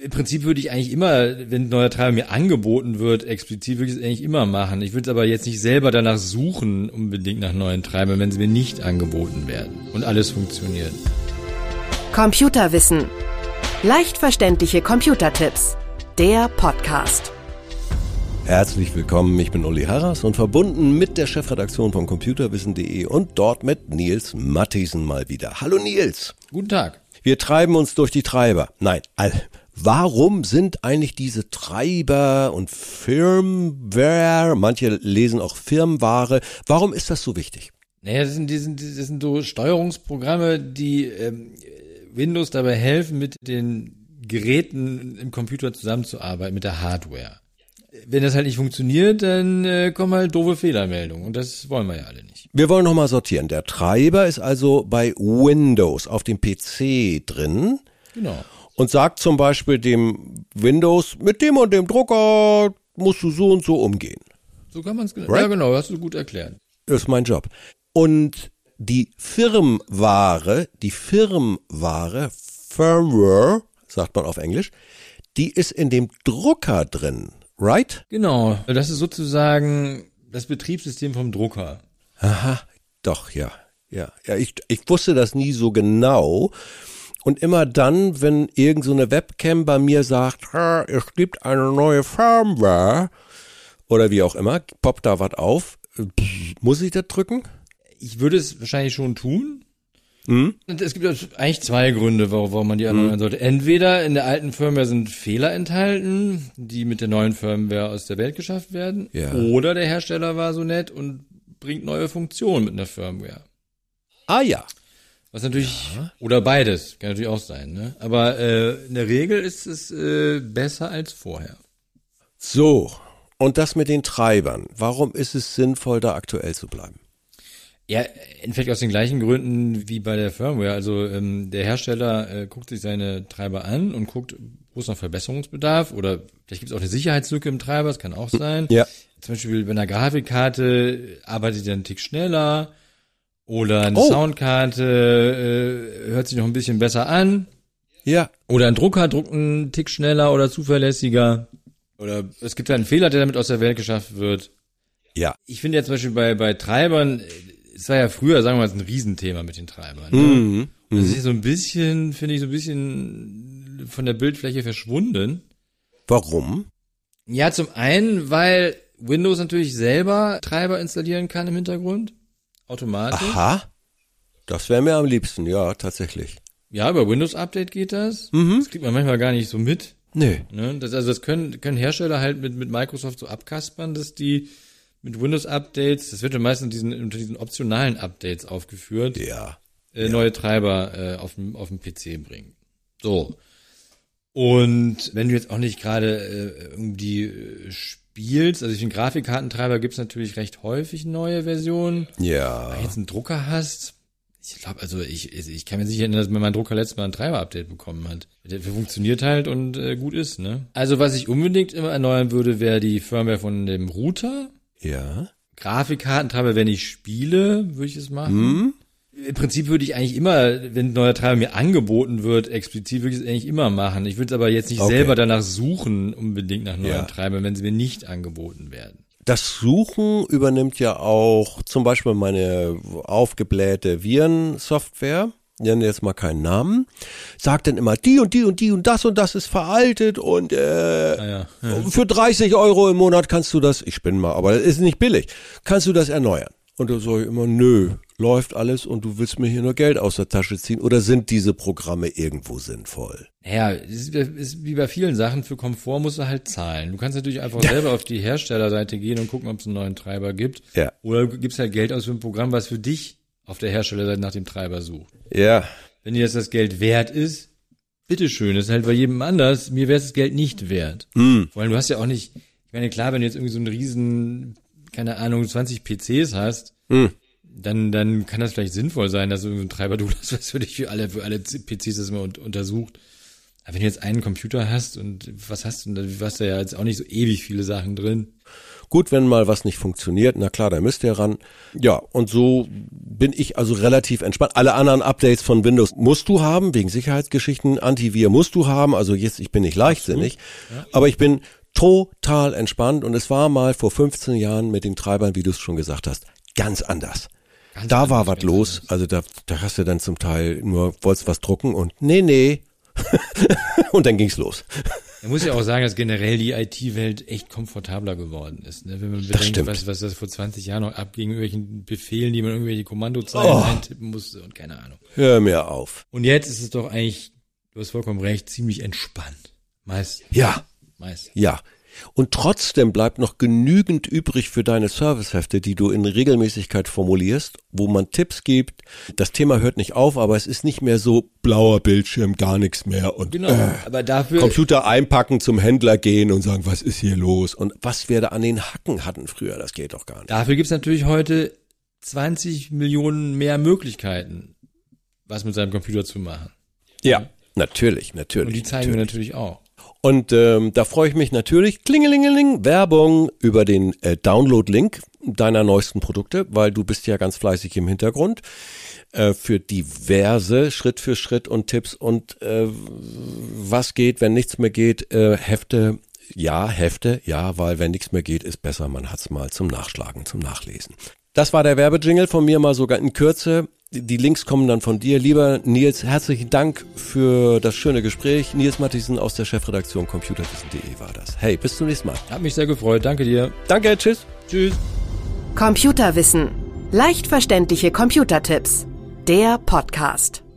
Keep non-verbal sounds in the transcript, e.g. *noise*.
Im Prinzip würde ich eigentlich immer, wenn ein neuer Treiber mir angeboten wird, explizit würde ich es eigentlich immer machen. Ich würde aber jetzt nicht selber danach suchen, unbedingt nach neuen Treibern, wenn sie mir nicht angeboten werden und alles funktioniert. Computerwissen. Leicht verständliche Computertipps. Der Podcast. Herzlich willkommen, ich bin Uli Harras und verbunden mit der Chefredaktion von computerwissen.de und dort mit Nils Matthiesen mal wieder. Hallo Nils. Guten Tag. Wir treiben uns durch die Treiber. Nein, all, Warum sind eigentlich diese Treiber und Firmware, manche lesen auch Firmware, warum ist das so wichtig? Naja, das sind, das sind, das sind so Steuerungsprogramme, die ähm, Windows dabei helfen, mit den Geräten im Computer zusammenzuarbeiten, mit der Hardware. Wenn das halt nicht funktioniert, dann äh, kommen halt doofe Fehlermeldungen und das wollen wir ja alle nicht. Wir wollen nochmal sortieren. Der Treiber ist also bei Windows auf dem PC drin. Genau und sagt zum Beispiel dem Windows, mit dem und dem Drucker musst du so und so umgehen. So kann man es genau. Right? Ja, genau, hast du gut erklärt. Das ist mein Job. Und die Firmware, die Firmware, Firmware, sagt man auf Englisch, die ist in dem Drucker drin, right? Genau, das ist sozusagen das Betriebssystem vom Drucker. Aha, doch, ja. Ja, ja, ich, ich wusste das nie so genau. Und immer dann, wenn irgend so eine Webcam bei mir sagt, es gibt eine neue Firmware oder wie auch immer, poppt da was auf, muss ich das drücken? Ich würde es wahrscheinlich schon tun. Mhm. Es gibt eigentlich zwei Gründe, warum man die erneuern mhm. sollte. Entweder in der alten Firmware sind Fehler enthalten, die mit der neuen Firmware aus der Welt geschafft werden. Ja. Oder der Hersteller war so nett und bringt neue Funktionen mit einer Firmware. Ah ja. Was natürlich, ja. oder beides, kann natürlich auch sein, ne? Aber äh, in der Regel ist es äh, besser als vorher. So, und das mit den Treibern. Warum ist es sinnvoll, da aktuell zu bleiben? Ja, vielleicht aus den gleichen Gründen wie bei der Firmware. Also ähm, der Hersteller äh, guckt sich seine Treiber an und guckt, wo ist noch Verbesserungsbedarf oder vielleicht gibt es auch eine Sicherheitslücke im Treiber, das kann auch sein. Ja. Zum Beispiel bei einer Grafikkarte arbeitet er einen Tick schneller oder eine oh. Soundkarte äh, hört sich noch ein bisschen besser an. Ja. Oder ein Drucker druckt einen Tick schneller oder zuverlässiger. Oder es gibt einen Fehler, der damit aus der Welt geschafft wird. Ja. Ich finde ja zum Beispiel bei, bei Treibern, es war ja früher, sagen wir mal, ein Riesenthema mit den Treibern. Ne? Mhm. Das ist so ein bisschen, finde ich, so ein bisschen von der Bildfläche verschwunden. Warum? Ja, zum einen, weil Windows natürlich selber Treiber installieren kann im Hintergrund automatisch. Aha. Das wäre mir am liebsten, ja, tatsächlich. Ja, über Windows Update geht das. Mhm. Das kriegt man manchmal gar nicht so mit. Nee. Ne? Das, also das können, können Hersteller halt mit, mit Microsoft so abkaspern, dass die mit Windows Updates, das wird ja meistens diesen, unter diesen optionalen Updates aufgeführt, ja. Äh, ja. neue Treiber äh, auf dem auf dem PC bringen. So. Und wenn du jetzt auch nicht gerade äh, irgendwie spielst, also den Grafikkartentreiber gibt's natürlich recht häufig neue Versionen. Ja. Wenn du jetzt einen Drucker hast, ich glaube, also ich, ich kann mir sicher erinnern, dass mein Drucker letztes Mal ein Treiber-Update bekommen hat. Der funktioniert halt und äh, gut ist, ne? Also was ich unbedingt immer erneuern würde, wäre die Firmware von dem Router. Ja. Grafikkartentreiber, wenn ich spiele, würde ich es machen. Hm? Im Prinzip würde ich eigentlich immer, wenn ein neuer Treiber mir angeboten wird, explizit würde ich es eigentlich immer machen. Ich würde aber jetzt nicht okay. selber danach suchen, unbedingt nach neuen ja. Treibern, wenn sie mir nicht angeboten werden. Das Suchen übernimmt ja auch zum Beispiel meine aufgeblähte Virensoftware. Nenne jetzt mal keinen Namen, sagt dann immer, die und die und die und das und das ist veraltet und äh, ah ja, ja. für 30 Euro im Monat kannst du das, ich spinne mal, aber das ist nicht billig, kannst du das erneuern. Und da sage ich immer, nö, läuft alles und du willst mir hier nur Geld aus der Tasche ziehen oder sind diese Programme irgendwo sinnvoll? Ja, ist, ist wie bei vielen Sachen, für Komfort musst du halt zahlen. Du kannst natürlich einfach *laughs* selber auf die Herstellerseite gehen und gucken, ob es einen neuen Treiber gibt. Ja. Oder du gibst halt Geld aus für ein Programm, was für dich auf der Herstellerseite nach dem Treiber sucht. Ja. Wenn dir jetzt das Geld wert ist, bitteschön, das ist halt bei jedem anders. Mir wäre das Geld nicht wert. Mhm. Vor allem, du hast ja auch nicht, ich meine, klar, wenn du jetzt irgendwie so einen riesen, keine Ahnung, 20 PCs hast, mhm dann, dann kann das vielleicht sinnvoll sein, dass du einen Treiber du *laughs* hast, was für dich für alle, für alle PCs das immer untersucht. wenn du jetzt einen Computer hast und was hast du, du hast da ja jetzt auch nicht so ewig viele Sachen drin. Gut, wenn mal was nicht funktioniert, na klar, da müsst ihr ran. Ja, und so bin ich also relativ entspannt. Alle anderen Updates von Windows musst du haben, wegen Sicherheitsgeschichten. Antivir musst du haben. Also jetzt, ich bin nicht leichtsinnig. Ja. Aber ich bin total entspannt und es war mal vor 15 Jahren mit den Treibern, wie du es schon gesagt hast, ganz anders. Ganz da war was los. Anders. Also da, da hast du dann zum Teil nur, wolltest was drucken und nee, nee. *laughs* und dann ging's los. Man muss ja auch sagen, dass generell die IT-Welt echt komfortabler geworden ist. Ne? Wenn man bedenkt, was, was das vor 20 Jahren noch abging, irgendwelchen Befehlen, die man irgendwelche Kommandozeilen oh. eintippen musste und keine Ahnung. Hör mir auf. Und jetzt ist es doch eigentlich, du hast vollkommen recht, ziemlich entspannt. Meist. Ja. Meist. Ja. Und trotzdem bleibt noch genügend übrig für deine Servicehefte, die du in Regelmäßigkeit formulierst, wo man Tipps gibt. Das Thema hört nicht auf, aber es ist nicht mehr so blauer Bildschirm, gar nichts mehr und genau, äh, aber dafür Computer einpacken, zum Händler gehen und sagen, was ist hier los und was wir da an den Hacken hatten früher, das geht doch gar nicht. Dafür gibt's natürlich heute 20 Millionen mehr Möglichkeiten, was mit seinem Computer zu machen. Ja, natürlich, natürlich. Und die zeigen natürlich. wir natürlich auch. Und ähm, da freue ich mich natürlich, klingelingeling, Werbung über den äh, Download-Link deiner neuesten Produkte, weil du bist ja ganz fleißig im Hintergrund äh, für diverse Schritt für Schritt und Tipps und äh, was geht, wenn nichts mehr geht, äh, Hefte, ja, Hefte, ja, weil wenn nichts mehr geht, ist besser, man hat's mal zum Nachschlagen, zum Nachlesen. Das war der Werbejingle von mir mal sogar in Kürze. Die Links kommen dann von dir. Lieber Nils, herzlichen Dank für das schöne Gespräch. Nils Matthiesen aus der Chefredaktion computerwissen.de war das. Hey, bis zum nächsten Mal. Hat mich sehr gefreut. Danke dir. Danke, tschüss. Tschüss. Computerwissen. Leicht verständliche Computertipps. Der Podcast.